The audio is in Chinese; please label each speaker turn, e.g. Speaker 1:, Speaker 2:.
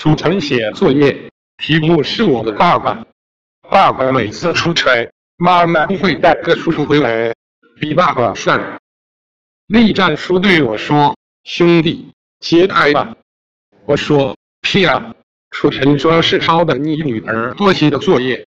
Speaker 1: 楚尘写作业题目是我的爸爸。爸爸每次出差妈妈都会带个叔叔回来比爸爸帅栗战书对我说兄弟节哀吧。我说屁啊楚尘说是抄的你女儿多写的作业。